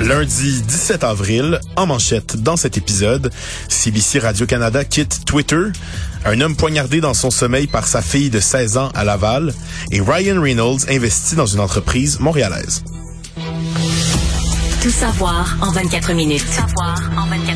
Lundi 17 avril, en manchette dans cet épisode, CBC Radio-Canada quitte Twitter, un homme poignardé dans son sommeil par sa fille de 16 ans à Laval et Ryan Reynolds investit dans une entreprise montréalaise. Tout savoir en 24 minutes. Tout savoir en 24 minutes.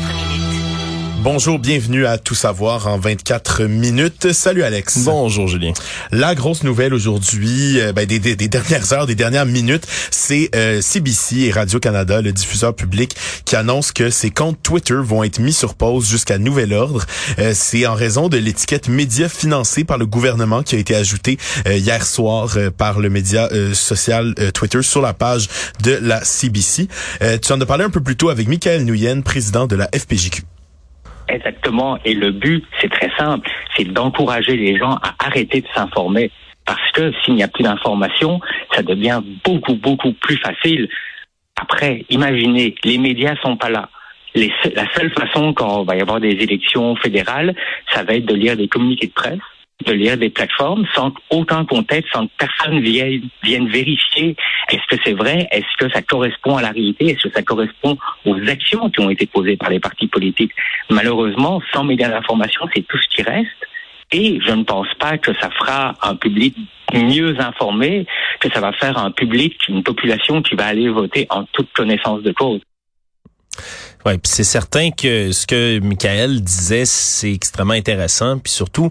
Bonjour, bienvenue à Tout savoir en 24 minutes. Salut Alex. Bonjour Julien. La grosse nouvelle aujourd'hui, euh, ben, des, des, des, dernières heures, des dernières minutes, c'est euh, CBC et Radio-Canada, le diffuseur public, qui annonce que ses comptes Twitter vont être mis sur pause jusqu'à nouvel ordre. Euh, c'est en raison de l'étiquette média financée par le gouvernement qui a été ajoutée euh, hier soir par le média social Twitter sur la page de la CBC. tu en as parlé un peu plus tôt avec Michael Nguyen, président de la FPJQ. Exactement. Et le but, c'est très simple, c'est d'encourager les gens à arrêter de s'informer. Parce que s'il n'y a plus d'informations, ça devient beaucoup, beaucoup plus facile. Après, imaginez, les médias sont pas là. Les, la seule façon quand il va y avoir des élections fédérales, ça va être de lire des communiqués de presse, de lire des plateformes sans aucun contexte, sans que personne vienne, vienne vérifier est-ce que c'est vrai, est-ce que ça correspond à la réalité, est-ce que ça correspond aux actions qui ont été posées par les partis politiques? Malheureusement, sans médias d'information, c'est tout ce qui reste. Et je ne pense pas que ça fera un public mieux informé, que ça va faire un public, une population qui va aller voter en toute connaissance de cause. Oui, puis c'est certain que ce que Michael disait, c'est extrêmement intéressant, puis surtout,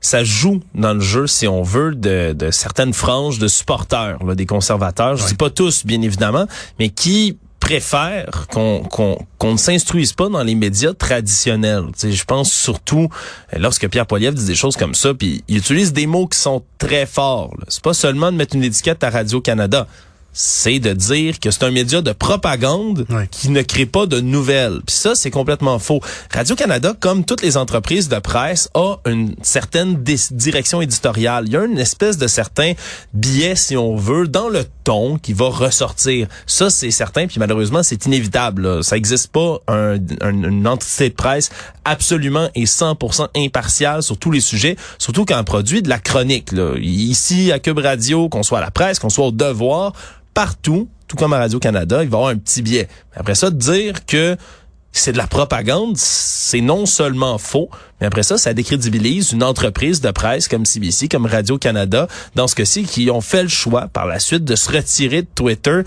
ça joue dans le jeu, si on veut, de, de certaines franges de supporters, là, des conservateurs. Je dis pas tous, bien évidemment, mais qui préfèrent qu'on qu'on ne s'instruise pas dans les médias traditionnels. je pense surtout euh, lorsque Pierre Poilievre dit des choses comme ça, puis il utilise des mots qui sont très forts. C'est pas seulement de mettre une étiquette à Radio Canada c'est de dire que c'est un média de propagande qui ne crée pas de nouvelles. Puis ça, c'est complètement faux. Radio-Canada, comme toutes les entreprises de presse, a une certaine direction éditoriale. Il y a une espèce de certain biais, si on veut, dans le ton qui va ressortir. Ça, c'est certain, puis malheureusement, c'est inévitable. Ça n'existe pas un, une entité de presse absolument et 100% impartiale sur tous les sujets, surtout quand on produit de la chronique. Là. Ici, à Cube Radio, qu'on soit à la presse, qu'on soit au devoir, partout, tout comme à Radio-Canada, il va y avoir un petit biais. Après ça, dire que c'est de la propagande, c'est non seulement faux, mais après ça, ça décrédibilise une entreprise de presse comme CBC, comme Radio-Canada, dans ce cas-ci, qui ont fait le choix par la suite de se retirer de Twitter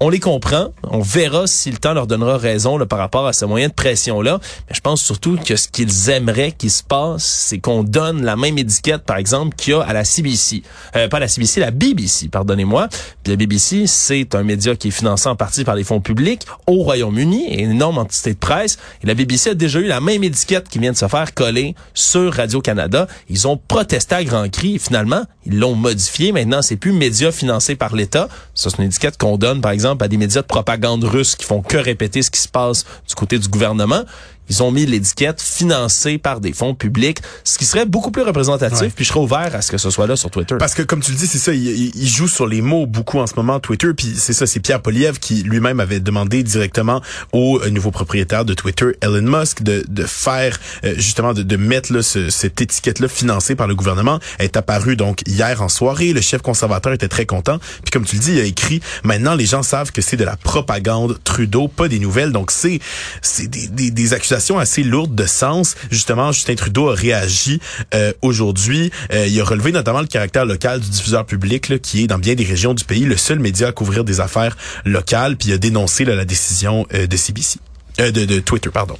on les comprend. On verra si le temps leur donnera raison là, par rapport à ce moyen de pression-là. Mais je pense surtout que ce qu'ils aimeraient qu'il se passe, c'est qu'on donne la même étiquette, par exemple, qu'il y a à la CBC. Euh, pas la CBC, la BBC, pardonnez-moi. la BBC, c'est un média qui est financé en partie par les fonds publics au Royaume-Uni, une énorme entité de presse. Et la BBC a déjà eu la même étiquette qui vient de se faire coller sur Radio-Canada. Ils ont protesté à grands cris. Et finalement, ils l'ont modifié. Maintenant, c'est plus média financé par l'État. Ça, c'est une étiquette qu'on donne, par exemple, à des médias de propagande russes qui font que répéter ce qui se passe du côté du gouvernement ils ont mis l'étiquette financée par des fonds publics, ce qui serait beaucoup plus représentatif. Puis je serais ouvert à ce que ce soit là sur Twitter. Parce que comme tu le dis, c'est ça, il, joue sur les mots beaucoup en ce moment Twitter. Puis c'est ça, c'est Pierre Poliev qui lui-même avait demandé directement au euh, nouveau propriétaire de Twitter, Elon Musk, de, de faire euh, justement de, de mettre là, cette étiquette-là financée par le gouvernement. Elle est apparue donc hier en soirée. Le chef conservateur était très content. Puis comme tu le dis, il a écrit maintenant les gens savent que c'est de la propagande Trudeau, pas des nouvelles. Donc c'est c'est des, des, des accusations assez lourde de sens. Justement, Justin Trudeau a réagi euh, aujourd'hui. Euh, il a relevé notamment le caractère local du diffuseur public, qui est dans bien des régions du pays le seul média à couvrir des affaires locales. Puis il a dénoncé la décision euh, de CBC, de Twitter, pardon.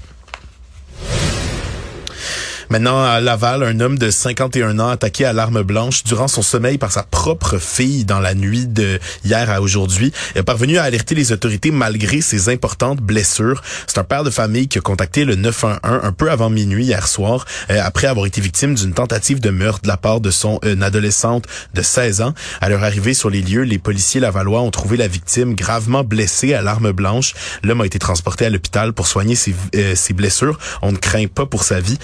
Maintenant, à Laval, un homme de 51 ans attaqué à l'arme blanche durant son sommeil par sa propre fille dans la nuit de hier à aujourd'hui est parvenu à alerter les autorités malgré ses importantes blessures. C'est un père de famille qui a contacté le 911 un peu avant minuit hier soir euh, après avoir été victime d'une tentative de meurtre de la part de son euh, adolescente de 16 ans. À leur arrivée sur les lieux, les policiers lavallois ont trouvé la victime gravement blessée à l'arme blanche. L'homme a été transporté à l'hôpital pour soigner ses, euh, blessures. On ne craint pas pour sa vie.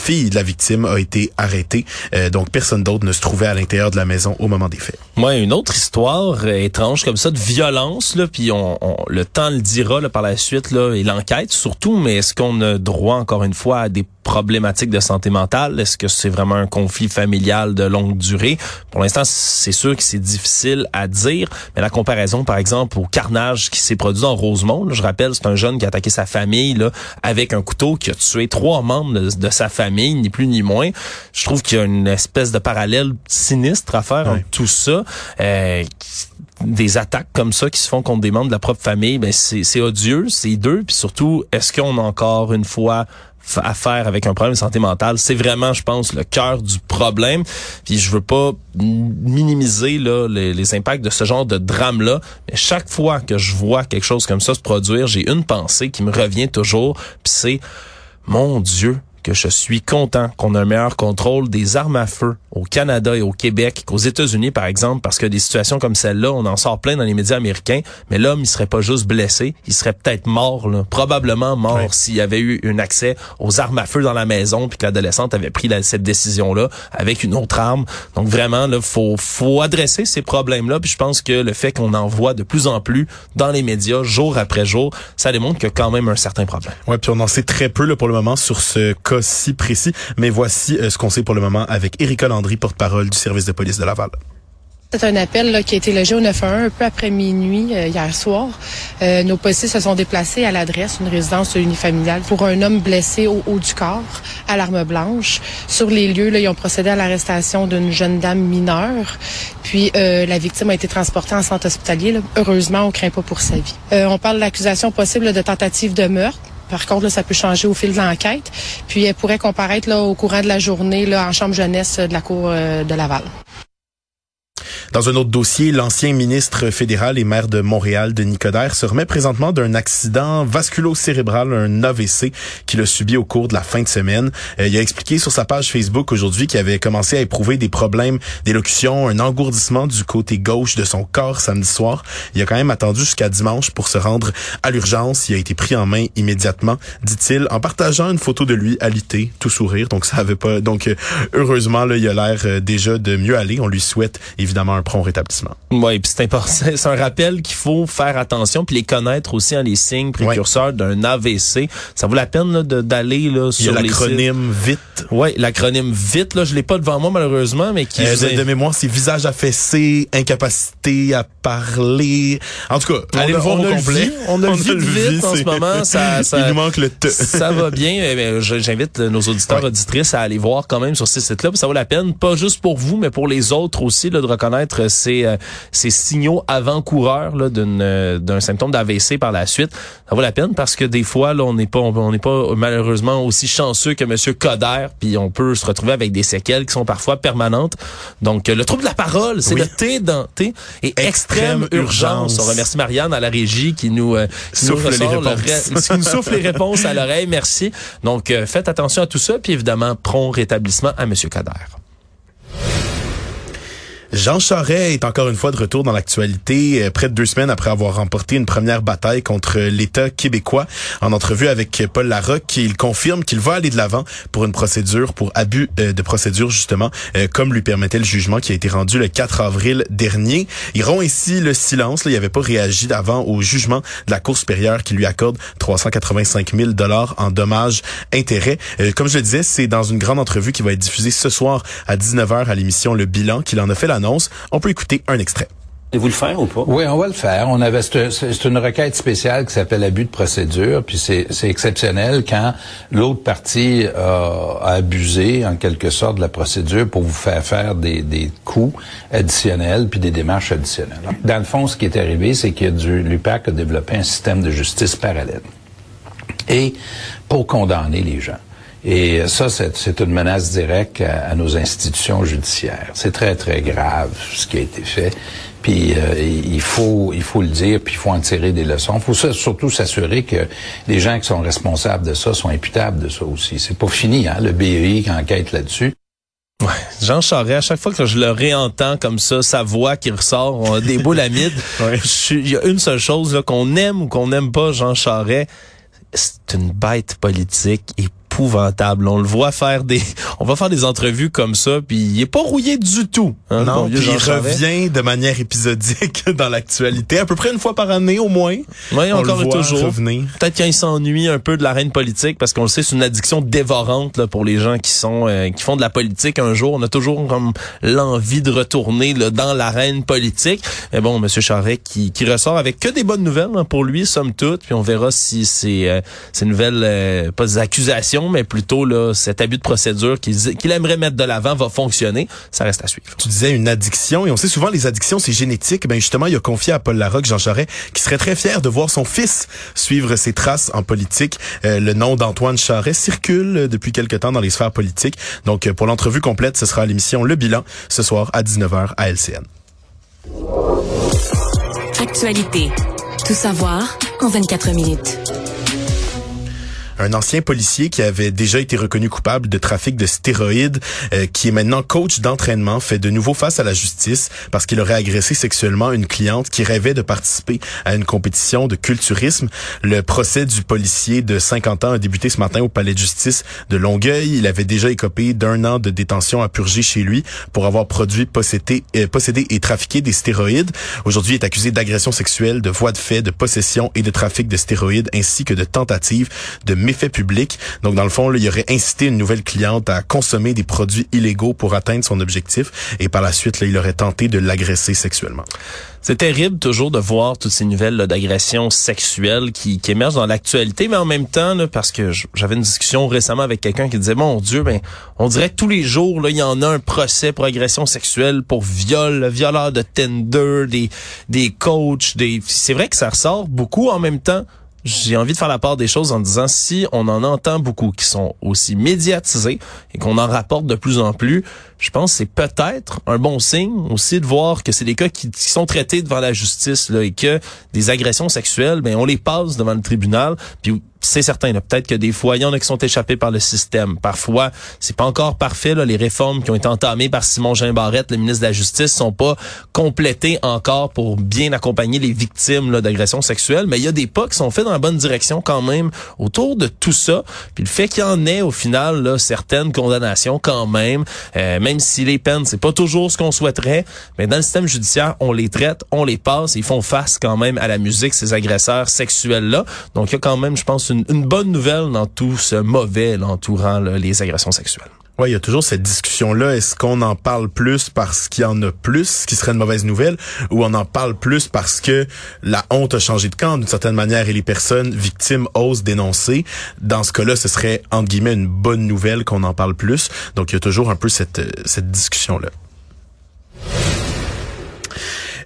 Fille de la victime a été arrêtée. Euh, donc personne d'autre ne se trouvait à l'intérieur de la maison au moment des faits. Moi, une autre histoire euh, étrange comme ça de violence là, puis on, le temps le dira par la suite là, et l'enquête surtout. Mais est-ce qu'on a droit encore une fois à des problématiques de santé mentale? Est-ce que c'est vraiment un conflit familial de longue durée? Pour l'instant, c'est sûr que c'est difficile à dire. Mais la comparaison, par exemple, au carnage qui s'est produit dans Rosemont, je rappelle, c'est un jeune qui a attaqué sa famille là, avec un couteau, qui a tué trois membres de, sa famille, ni plus ni moins. Je trouve qu'il y a une espèce de parallèle sinistre à faire entre tout ça. Euh, des attaques comme ça qui se font contre des membres de la propre famille, ben c'est odieux, c'est deux, puis surtout, est-ce qu'on a encore une fois à faire avec un problème de santé mentale, c'est vraiment, je pense, le cœur du problème. Puis je veux pas minimiser là, les, les impacts de ce genre de drame-là, mais chaque fois que je vois quelque chose comme ça se produire, j'ai une pensée qui me revient toujours, puis c'est, mon Dieu, que je suis content qu'on ait un meilleur contrôle des armes à feu au Canada et au Québec qu'aux États-Unis, par exemple, parce que des situations comme celle-là, on en sort plein dans les médias américains, mais l'homme, il serait pas juste blessé, il serait peut-être mort, là, probablement mort s'il y avait eu un accès aux armes à feu dans la maison, puis que l'adolescente avait pris cette décision-là avec une autre arme. Donc vraiment, là, faut, faut adresser ces problèmes-là, puis je pense que le fait qu'on en voit de plus en plus dans les médias, jour après jour, ça démontre qu'il y a quand même un certain problème. Ouais, puis on en sait très peu là, pour le moment sur ce si précis, mais voici euh, ce qu'on sait pour le moment avec Éric Landry, porte-parole du service de police de Laval. C'est un appel qui a été logé au 911 un peu après minuit euh, hier soir. Euh, nos policiers se sont déplacés à l'adresse, une résidence unifamiliale, pour un homme blessé au haut du corps, à l'arme blanche. Sur les lieux, ils ont procédé à l'arrestation d'une jeune dame mineure. Puis la victime a été transportée en centre hospitalier. Heureusement, on craint pas pour sa vie. on parle de l'accusation possible de tentative de meurtre. Par contre, ça peut changer au fil de l'enquête. Puis elle pourrait comparaître là, au courant de la journée là, en chambre jeunesse de la Cour euh, de Laval. Dans un autre dossier, l'ancien ministre fédéral et maire de Montréal, Denis Coderre, se remet présentement d'un accident vasculo-cérébral, un AVC, qu'il a subi au cours de la fin de semaine. Euh, il a expliqué sur sa page Facebook aujourd'hui qu'il avait commencé à éprouver des problèmes d'élocution, un engourdissement du côté gauche de son corps samedi soir. Il a quand même attendu jusqu'à dimanche pour se rendre à l'urgence. Il a été pris en main immédiatement, dit-il, en partageant une photo de lui alité, tout sourire. Donc ça avait pas. Donc euh, heureusement là, il a l'air euh, déjà de mieux aller. On lui souhaite évidemment un prompt rétablissement. Oui, puis c'est important, c'est un rappel qu'il faut faire attention puis les connaître aussi en les signes précurseurs d'un AVC. Ça vaut la peine d'aller là sur Il y l'acronyme VIT. Oui, l'acronyme VIT là, je l'ai pas devant moi malheureusement, mais qui euh, de, mémoire, c'est visage affaissé, incapacité à parler. En tout cas, allez le voir au complet. on a le vite, en ce moment, ça, ça Il nous manque le T. ça va bien. Eh ben, j'invite nos auditeurs auditrices à aller voir quand même sur ces sites-là, ça vaut la peine pas juste pour vous mais pour les autres aussi là, de reconnaître euh, ces, ces signaux avant-coureurs euh, d'un symptôme d'AVC par la suite. Ça vaut la peine parce que des fois, là, on n'est pas, on n'est pas malheureusement aussi chanceux que Monsieur Coder, puis on peut se retrouver avec des séquelles qui sont parfois permanentes. Donc, euh, le trouble de la parole, c'est le T dans T et extrême, urgence. On remercie Marianne à la régie qui nous, souffle, les réponses. qui nous souffle les réponses à l'oreille. Merci. Donc, faites attention à tout ça, puis évidemment, prompt rétablissement à Monsieur Coder. Jean Charest est encore une fois de retour dans l'actualité, euh, près de deux semaines après avoir remporté une première bataille contre l'État québécois. En entrevue avec Paul Larocque, il confirme qu'il va aller de l'avant pour une procédure, pour abus euh, de procédure justement, euh, comme lui permettait le jugement qui a été rendu le 4 avril dernier. Il rompt ainsi le silence. Là, il n'avait pas réagi avant au jugement de la Cour supérieure qui lui accorde 385 000 dollars en dommages intérêts. comme je le disais, c'est dans une grande entrevue qui va être diffusée ce soir à 19h à l'émission Le Bilan qu'il en a fait la on peut écouter un extrait. Et vous le faire ou pas? Oui, on va le faire. On avait c'est une requête spéciale qui s'appelle abus de procédure, puis c'est exceptionnel quand l'autre partie a, abusé en quelque sorte de la procédure pour vous faire faire des, des coûts additionnels puis des démarches additionnelles. Dans le fond, ce qui est arrivé, c'est que l'UPAC a développé un système de justice parallèle. Et pour condamner les gens. Et ça, c'est une menace directe à, nos institutions judiciaires. C'est très, très grave ce qui a été fait. Puis euh, il faut il faut le dire, puis il faut en tirer des leçons. Il faut surtout s'assurer que les gens qui sont responsables de ça sont imputables de ça aussi. C'est pas fini, hein, le BEI qui enquête là-dessus. Ouais. Jean Charest, à chaque fois que je le réentends comme ça, sa voix qui ressort, on a des boules à Il y a une seule chose, qu'on aime ou qu'on n'aime pas Jean Charest, c'est une bête politique épouvantable. On le voit faire des, on va faire des entrevues comme ça, puis il est pas rouillé du tout. Hein, non, puis il revient de manière épisodique dans l'actualité, à peu près une fois par année au moins. Oui, encore et toujours. Peut-être qu'il s'ennuie un peu de l'arène politique, parce qu'on le sait, c'est une addiction dévorante là, pour les gens qui sont euh, qui font de la politique un jour. On a toujours comme l'envie de retourner là, dans l'arène politique. Mais bon, Monsieur Charret qui, qui ressort avec que des bonnes nouvelles hein, pour lui, somme toute. Puis on verra si ces, euh, ces nouvelles, euh, pas des accusations, mais plutôt là, cet abus de procédure qu'il aimerait mettre de l'avant va fonctionner. Ça reste à suivre. Tu disais une addiction, et on sait souvent les addictions, c'est génétique. Ben justement, il a confié à Paul Larocque, Jean Charest, qui serait très fier de voir son fils suivre ses traces en politique. Euh, le nom d'Antoine Charest circule depuis quelque temps dans les sphères politiques. Donc, pour l'entrevue complète, ce sera l'émission Le Bilan ce soir à 19h à LCN. Actualité. Tout savoir en 24 minutes un ancien policier qui avait déjà été reconnu coupable de trafic de stéroïdes, euh, qui est maintenant coach d'entraînement, fait de nouveau face à la justice parce qu'il aurait agressé sexuellement une cliente qui rêvait de participer à une compétition de culturisme. Le procès du policier de 50 ans a débuté ce matin au palais de justice de Longueuil. Il avait déjà écopé d'un an de détention à purger chez lui pour avoir produit, possédé, euh, possédé et trafiqué des stéroïdes. Aujourd'hui, il est accusé d'agression sexuelle, de voie de fait, de possession et de trafic de stéroïdes ainsi que de tentative de public. Donc, dans le fond, là, il aurait incité une nouvelle cliente à consommer des produits illégaux pour atteindre son objectif. Et par la suite, il aurait tenté de l'agresser sexuellement. C'est terrible toujours de voir toutes ces nouvelles d'agression sexuelle qui, émergent dans l'actualité, mais en même temps, parce que j'avais une discussion récemment avec quelqu'un qui disait, mon Dieu, ben, on dirait que tous les jours, là, il y en a un procès pour agression sexuelle, pour viol, violeur de tender, des, des coachs, des, c'est vrai que ça ressort beaucoup en même temps j'ai envie de faire la part des choses en disant si on en entend beaucoup qui sont aussi médiatisés et qu'on en rapporte de plus en plus, je pense que c'est peut-être un bon signe aussi de voir que c'est des cas qui, sont traités devant la justice là, et que des agressions sexuelles, ben on les passe devant le tribunal, puis c'est certain. Peut-être que des fois, il y en a qui sont échappés par le système. Parfois, c'est pas encore parfait. Là, les réformes qui ont été entamées par Simon Jean Barrette, le ministre de la Justice, sont pas complétées encore pour bien accompagner les victimes d'agressions sexuelles. Mais il y a des pas qui sont faits dans la bonne direction quand même autour de tout ça. Puis le fait qu'il y en ait au final là, certaines condamnations quand même, euh, même si les peines c'est pas toujours ce qu'on souhaiterait, mais dans le système judiciaire, on les traite, on les passe, ils font face quand même à la musique ces agresseurs sexuels là. Donc il y a quand même, je pense une, bonne nouvelle dans tout ce mauvais entourant les agressions sexuelles. Oui, il y a toujours cette discussion-là. Est-ce qu'on en parle plus parce qu'il y en a plus, ce qui serait une mauvaise nouvelle, ou on en parle plus parce que la honte a changé de camp? D'une certaine manière et les personnes victimes osent dénoncer. Dans ce cas-là, ce serait, entre guillemets, une bonne nouvelle qu'on en parle plus. Donc, il y a toujours un peu cette, cette discussion-là.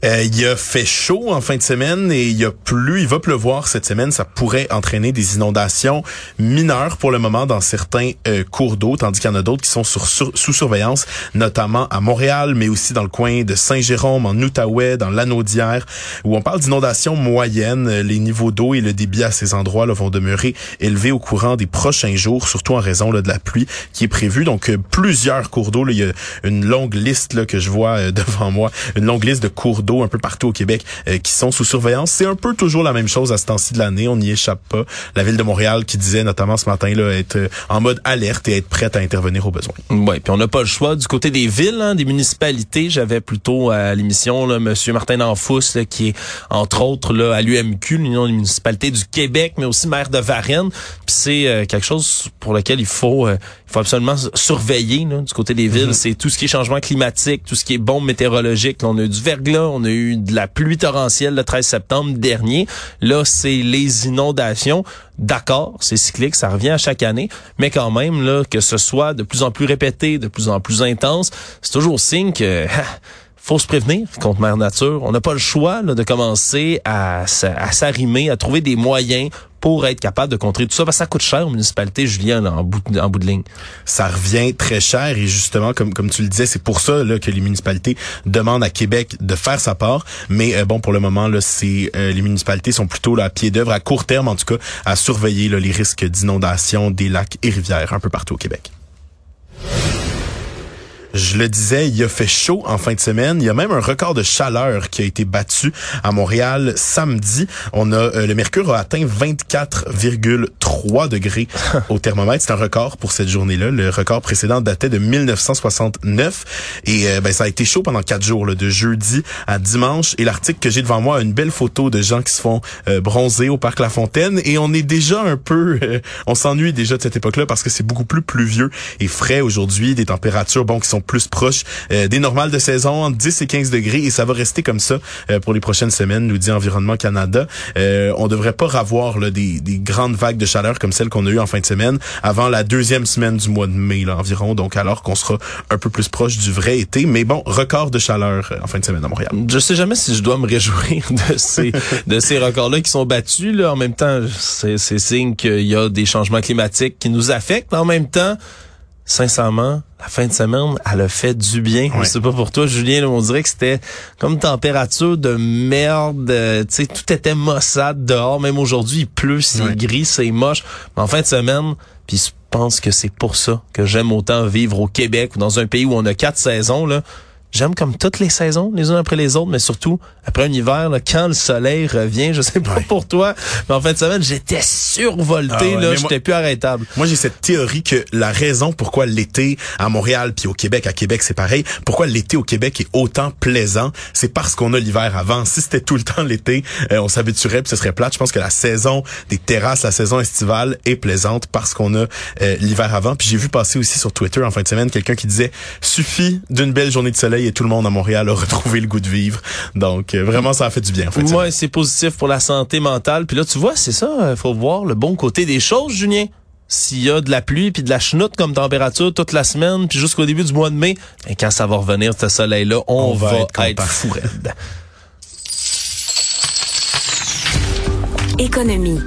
Euh, il a fait chaud en fin de semaine et il a plu, il va pleuvoir cette semaine. Ça pourrait entraîner des inondations mineures pour le moment dans certains euh, cours d'eau, tandis qu'il y en a d'autres qui sont sur, sous surveillance, notamment à Montréal, mais aussi dans le coin de Saint-Jérôme, en Outaouais, dans l'Anaudière, où on parle d'inondations moyennes. Les niveaux d'eau et le débit à ces endroits là, vont demeurer élevés au courant des prochains jours, surtout en raison là, de la pluie qui est prévue. Donc euh, plusieurs cours d'eau. Il y a une longue liste là, que je vois devant moi, une longue liste de cours d'eau un peu partout au Québec euh, qui sont sous surveillance. C'est un peu toujours la même chose à ce temps-ci de l'année. On n'y échappe pas. La ville de Montréal qui disait notamment ce matin là être euh, en mode alerte et être prête à intervenir aux besoins. Ouais, puis on n'a pas le choix du côté des villes, hein, des municipalités. J'avais plutôt à l'émission là Monsieur Martin Danfous qui est entre autres là à l'UMQ, l'Union des municipalités du Québec, mais aussi maire de Varennes. Puis c'est euh, quelque chose pour lequel il faut faut absolument surveiller là, du côté des villes. Mm-hmm. C'est tout ce qui est changement climatique, tout ce qui est bombe météorologique. on a eu du verglas, on a eu de la pluie torrentielle le 13 septembre dernier. Là, c'est les inondations. D'accord, c'est cyclique, ça revient à chaque année, mais quand même là que ce soit de plus en plus répété, de plus en plus intense, c'est toujours signe que faut se prévenir contre Mère Nature. On n'a pas le choix là, de commencer à, à s'arrimer, à trouver des moyens pour être capable de contrer tout ça. Ça coûte cher aux municipalités, Julien, en, bout, de ligne. Ça revient très cher et justement, comme, tu le disais, c'est pour ça là, que les municipalités demandent à Québec de faire sa part. Mais euh, bon, pour le moment, là, c'est euh, les municipalités sont plutôt à pied d'œuvre, à court terme en tout cas, à surveiller les risques d'inondation des lacs et rivières un peu partout au Québec. Je le disais, il a fait chaud en fin de semaine. Il y a même un record de chaleur qui a été battu à Montréal samedi. On a euh, le mercure a atteint 24,3 degrés au thermomètre. C'est un record pour cette journée-là. Le record précédent datait de 1969 et euh, ben, ça a été chaud pendant quatre jours, là, de jeudi à dimanche. Et l'article que j'ai devant moi a une belle photo de gens qui se font euh, bronzer au parc La Fontaine et on est déjà un peu, on s'ennuie déjà de cette époque-là parce que c'est beaucoup plus pluvieux et frais aujourd'hui, des températures bon qui sont plus proches euh, des normales de saison, entre 10 et 15 degrés, et ça va rester comme ça euh, pour les prochaines semaines, nous dit Environnement Canada. Euh, on devrait pas avoir là, des, des, grandes vagues de chaleur comme celles qu'on a eues en fin de semaine avant la deuxième semaine du mois de mai là, environ, donc alors qu'on sera un peu plus proche du vrai été. Mais bon, record de chaleur en fin de semaine à Montréal. Je sais jamais si je dois me réjouir de ces de ces records-là qui sont battus. Là. En même temps, c'est signe qu'il y a des changements climatiques qui nous affectent. En même temps, sincèrement, la fin de semaine, elle a fait du bien. Je sais pas pour toi, Julien, on dirait que c'était comme température de merde. Euh, tu sais, tout était maussade dehors. Même aujourd'hui, il pleut, c'est gris, c'est moche. Mais en fin de semaine, puis je pense que c'est pour ça que j'aime autant vivre au Québec ou dans un pays où on a quatre saisons, là j'aime comme toutes les saisons, les unes après les autres, mais surtout après un hiver, là, quand le soleil revient, je sais pas pour toi, mais en fin de semaine, j'étais survolté, ah là, j'étais plus arrêtable. Moi, j'ai cette théorie que la raison pourquoi l'été à Montréal puis au Québec, à Québec, c'est pareil, pourquoi l'été au Québec est autant plaisant, c'est parce qu'on a l'hiver avant. Si c'était tout le temps l'été, euh, on s'habituerait puis ce serait plate. Je pense que la saison des terrasses, la saison estivale est plaisante parce qu'on a euh, l'hiver avant. Puis j'ai vu passer aussi sur Twitter en fin de semaine quelqu'un qui disait suffit d'une belle journée de soleil et tout le monde à Montréal a retrouvé le goût de vivre. Donc euh, vraiment ça a fait du bien. En fait, ouais, c'est positif pour la santé mentale. Puis là tu vois, c'est ça, il euh, faut voir le bon côté des choses, Julien. S'il y a de la pluie puis de la chenoute comme température toute la semaine puis jusqu'au début du mois de mai, ben, quand ça va revenir ce soleil là, on, va, être, être fou Économie.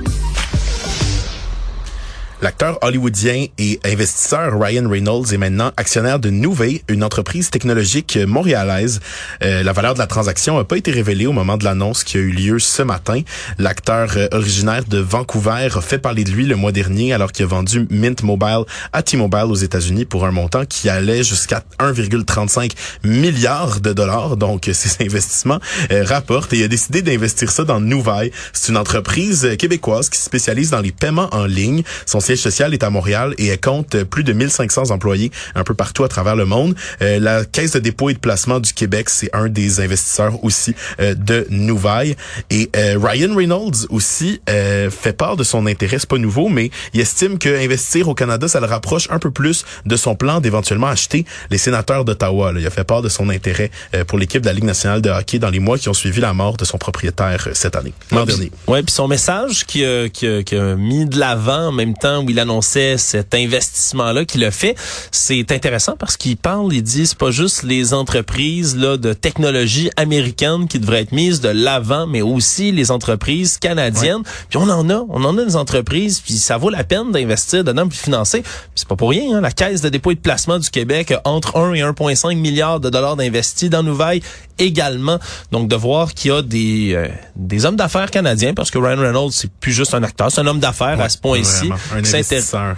L'acteur hollywoodien et investisseur Ryan Reynolds est maintenant actionnaire de Nuvei, une entreprise technologique montréalaise. Euh, la valeur de la transaction n'a pas été révélée au moment de l'annonce qui a eu lieu ce matin. L'acteur euh, originaire de Vancouver a fait parler de lui le mois dernier alors qu'il a vendu Mint Mobile à T-Mobile aux États-Unis pour un montant qui allait jusqu'à 1,35 milliard de dollars. Donc, ses investissements euh, rapportent et il a décidé d'investir ça dans Nuvei. C'est une entreprise québécoise qui se spécialise dans les paiements en ligne. Siège social est à Montréal et elle compte plus de 1500 employés un peu partout à travers le monde. Euh, la Caisse de dépôt et de placement du Québec, c'est un des investisseurs aussi euh, de Nouvaille. Et euh, Ryan Reynolds aussi fait part de son intérêt, c'est pas nouveau, mais il estime que investir au Canada, ça le rapproche un peu plus de son plan d'éventuellement acheter les sénateurs d'Ottawa. Il a fait part de son intérêt pour l'équipe de la Ligue nationale de hockey dans les mois qui ont suivi la mort de son propriétaire cette année, l'an dernier. Ouais, puis son message qui qui qui a mis de l'avant en même temps où il annonçait cet investissement-là qu'il a fait, c'est intéressant parce qu'il parle, il dit, c'est pas juste les entreprises là de technologie américaine qui devraient être mises de l'avant, mais aussi les entreprises canadiennes. Puis on en a, on en a des entreprises, puis ça vaut la peine d'investir dedans puis financer. c'est pas pour rien, hein, la Caisse de dépôt et de placement du Québec a entre 1 et 1,5 milliard de dollars d'investis dans Nouvelle également. Donc de voir qu'il y a des euh, des hommes d'affaires canadiens, parce que Ryan Reynolds c'est plus juste un acteur, c'est un homme d'affaires à ce point-ci.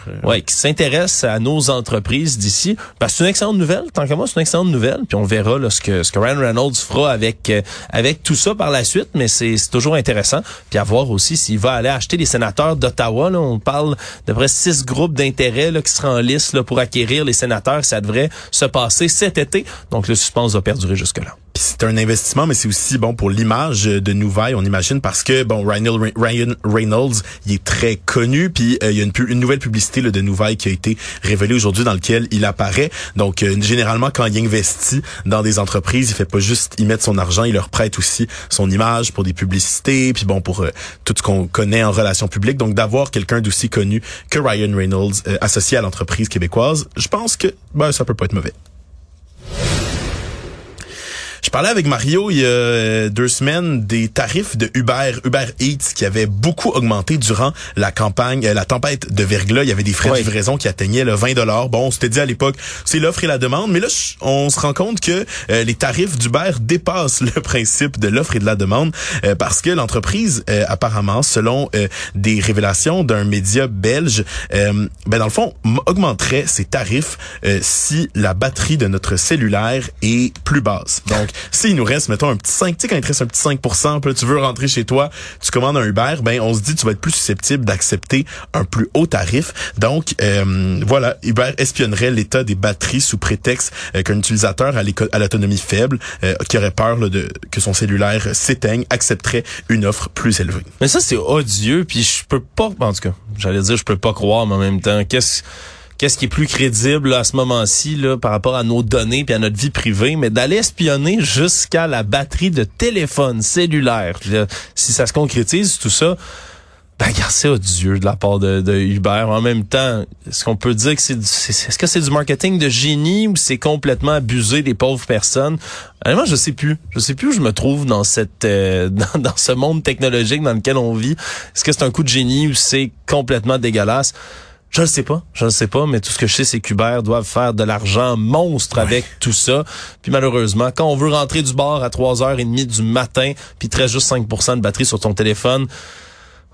Euh, ouais, qui s'intéresse à nos entreprises d'ici. Parce que c'est une excellente nouvelle. Tant qu'à moi, c'est une excellente nouvelle. Puis on verra là, ce que ce que Ryan Reynolds fera avec euh, avec tout ça par la suite. Mais c'est toujours intéressant. Puis à voir aussi s'il va aller acheter les sénateurs d'Ottawa. On parle de près six groupes d'intérêt qui seront en liste là, pour acquérir les sénateurs. Ça devrait se passer cet été. Donc le suspense va perdurer jusque-là c'est un investissement, mais c'est aussi bon pour l'image de Nouvelle, on imagine, parce que bon, Ryan, Reynolds, il est très connu, puis euh, il y a une, nouvelle publicité là, de Nouvelle qui a été révélée aujourd'hui dans lequel il apparaît. Donc euh, généralement, quand il investit dans des entreprises, il fait pas juste y mettre son argent, il leur prête aussi son image pour des publicités, puis bon pour euh, tout ce qu'on connaît en relations publiques. Donc d'avoir quelqu'un d'aussi connu que Ryan Reynolds associé à l'entreprise québécoise, je pense que ben, ça peut pas être mauvais. Je parlais avec Mario il y a euh, deux semaines des tarifs de Uber, Uber Eats qui avaient beaucoup augmenté durant la campagne, euh, la tempête de verglas. Il y avait des frais de livraison qui atteignaient le 20 dollars. Bon, on s'était dit à l'époque, c'est l'offre et la demande, mais là, on se rend compte que euh, les tarifs d'Uber dépassent le principe de l'offre et de la demande parce que l'entreprise, apparemment, selon des révélations d'un média belge, ben dans le fond, augmenterait ses tarifs si la batterie de notre cellulaire est plus basse. Donc, s'il nous reste, mettons, un petit 5, tu sais, quand il te reste un petit 5 puis là, tu veux rentrer chez toi, tu commandes un Uber, ben, on se dit, tu vas être plus susceptible d'accepter un plus haut tarif. Donc, euh, voilà, Uber espionnerait l'état des batteries sous prétexte euh, qu'un utilisateur à l'autonomie faible, euh, qui aurait peur de, que son cellulaire s'éteigne, accepterait une offre plus élevée. Mais ça, c'est odieux, puis je peux pas, en tout cas, j'allais dire, je peux pas croire, mais en même temps, qu'est-ce qu'est-ce qui est plus crédible à ce moment-ci là par rapport à nos données puis à notre vie privée, mais d'aller espionner jusqu'à la batterie de téléphone cellulaire. si ça se concrétise tout ça, ben c'est odieux de la part de, de Uber. En même temps, est-ce qu'on peut dire que c'est est-ce que c'est du marketing de génie ou c'est complètement abusé des pauvres personnes? Honnêtement, je sais plus. Je sais plus où je me trouve dans cette euh, dans, ce monde technologique dans lequel on vit. Est-ce que c'est un coup de génie ou c'est complètement dégueulasse? Je ne sais pas, je ne sais pas, mais tout ce que je sais, c'est qu'Uber doivent faire de l'argent monstre avec tout ça. Puis malheureusement, quand on veut rentrer du bar à 3h30 du matin, puis très juste 5% de batterie sur ton téléphone,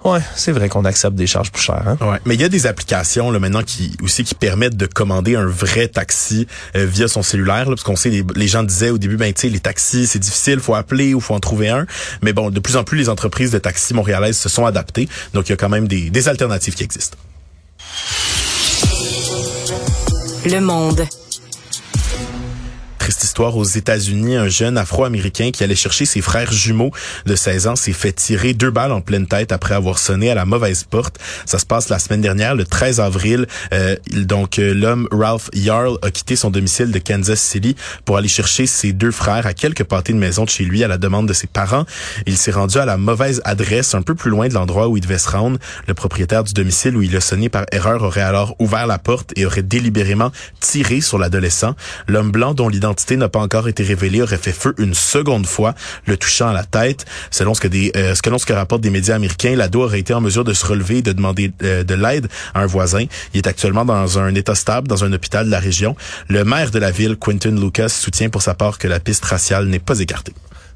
Ouais, c'est vrai qu'on accepte des charges plus chères. Hein? Ouais, mais il y a des applications là maintenant qui aussi qui permettent de commander un vrai taxi euh, via son cellulaire, là, parce qu'on sait les, gens disaient au début ben tu sais les taxis c'est difficile, faut appeler ou faut en trouver un. Mais bon, de plus en plus les entreprises de taxis montréalaises se sont adaptées, donc il y a quand même des, des alternatives qui existent. Le Monde triste histoire aux États-Unis. Un jeune Afro-Américain qui allait chercher ses frères jumeaux de 16 ans s'est fait tirer deux balles en pleine tête après avoir sonné à la mauvaise porte. Ça se passe la semaine dernière, le 13 avril. Euh, donc, euh, l'homme Ralph Yarl a quitté son domicile de Kansas City pour aller chercher ses deux frères à quelques pâtés de maison de chez lui à la demande de ses parents. Il s'est rendu à la mauvaise adresse, un peu plus loin de l'endroit où il devait se rendre. Le propriétaire du domicile où il a sonné par erreur aurait alors ouvert la porte et aurait délibérément tiré sur l'adolescent. L'homme blanc dont l'identité n'a pas encore été révélée, aurait fait feu une seconde fois, le touchant à la tête. Selon ce que des, euh, rapportent des médias américains, l'ado aurait été en mesure de se relever et de demander euh, de l'aide à un voisin. Il est actuellement dans un état stable dans un hôpital de la région. Le maire de la ville, Quentin Lucas, soutient pour sa part que la piste raciale n'est pas écartée.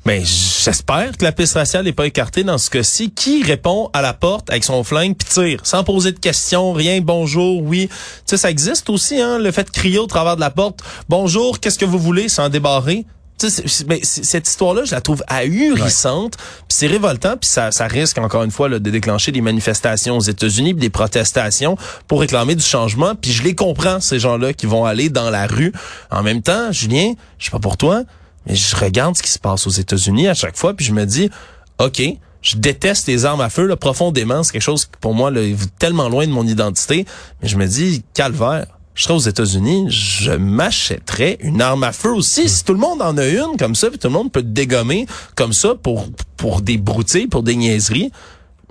Mais j'espère que la piste raciale n'est pas écartée dans ce cas-ci. Qui répond à la porte avec son flingue puis tire sans poser de questions, rien, bonjour, oui. Tu sais, ça existe aussi, hein, le fait de crier au travers de la porte, bonjour, qu'est-ce que vous voulez, sans débarrer. mais cette histoire-là, je la trouve ahurissante, puis c'est révoltant, puis ça, ça risque encore une fois de déclencher des manifestations aux États-Unis, des protestations pour réclamer du changement. Puis je les comprends ces gens-là qui vont aller dans la rue. En même temps, Julien, je sais pas pour toi, mais je regarde ce qui se passe aux États-Unis à chaque fois, puis je me dis, OK, je déteste les armes à feu là, profondément. C'est quelque chose qui, pour moi, là, est tellement loin de mon identité. Mais je me dis, calvaire, je serais aux États-Unis, je m'achèterais une arme à feu aussi. Si tout le monde en a une comme ça, puis tout le monde peut te dégommer comme ça pour, pour des broutilles, pour des niaiseries,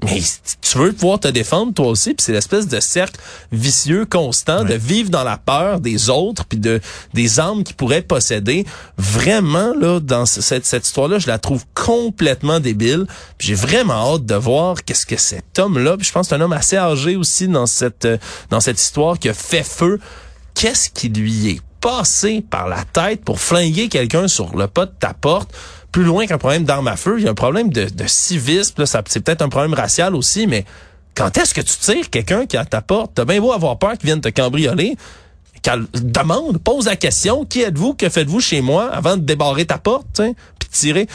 mais tu veux pouvoir te défendre toi aussi, puis c'est l'espèce de cercle vicieux constant de vivre dans la peur des autres, puis de des armes qu'ils pourraient posséder. Vraiment là, dans cette, cette histoire-là, je la trouve complètement débile. J'ai vraiment hâte de voir qu'est-ce que cet homme-là, puis je pense que c'est un homme assez âgé aussi dans cette dans cette histoire qui a fait feu. Qu'est-ce qui lui est passé par la tête pour flinguer quelqu'un sur le pas de ta porte? plus loin qu'un problème d'armes à feu, il y a un problème de, de civisme. ça, c'est peut-être un problème racial aussi, mais quand est-ce que tu tires quelqu'un qui est à ta porte? T'as bien beau avoir peur qu'il vienne te cambrioler. Demande, pose la question, qui êtes-vous, que faites-vous chez moi avant de débarrer ta porte, puis tirer?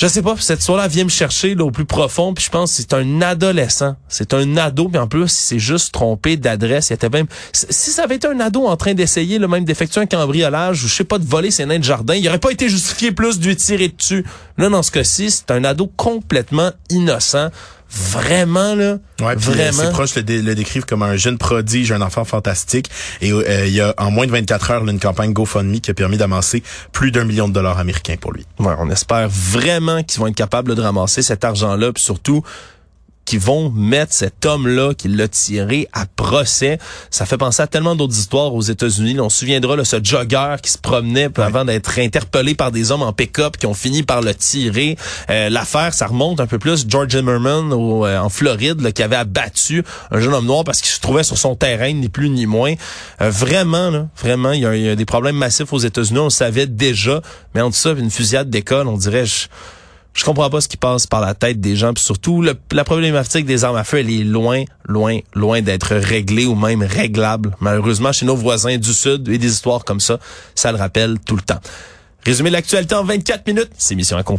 Je sais pas, cette histoire-là vient me chercher là, au plus profond, puis je pense que c'est un adolescent. C'est un ado, puis en plus, c'est juste trompé d'adresse. Il était même. Si ça avait été un ado en train d'essayer le même d'effectuer un cambriolage ou je sais pas de voler ses nains de jardin, il aurait pas été justifié plus de lui tirer dessus. Là, dans ce cas-ci, c'est un ado complètement innocent vraiment là? Ouais, vraiment? ses proches le, le, décrivent comme un jeune prodige un enfant fantastique. Et euh, il y a en moins de 24 heures une campagne GoFundMe qui a permis d'amasser plus d'un million de dollars américains pour lui. Ouais, on espère vraiment qu'ils vont être capables de ramasser cet argent là puis surtout qui vont mettre cet homme-là qui l'a tiré à procès. Ça fait penser à tellement d'autres histoires aux États-Unis. On se souviendra de ce jogger qui se promenait avant d'être interpellé par des hommes en pick-up qui ont fini par le tirer. Euh, L'affaire, ça remonte un peu plus. George Zimmerman au, euh, en Floride là, qui avait abattu un jeune homme noir parce qu'il se trouvait sur son terrain, ni plus ni moins. Euh, vraiment, là, vraiment, il y, y, a, des problèmes massifs aux États-Unis. On le savait déjà. Mais entre ça, une fusillade d'école, on dirait... Je, je comprends pas ce qui passe par la tête des gens. Puis surtout, la problématique des armes à feu, elle est loin, loin, loin d'être réglée ou même réglable. Malheureusement, chez nos voisins du Sud, et des histoires comme ça, ça le rappelle tout le temps. Résumé l'actualité en 24 minutes, c'est mission accomplie.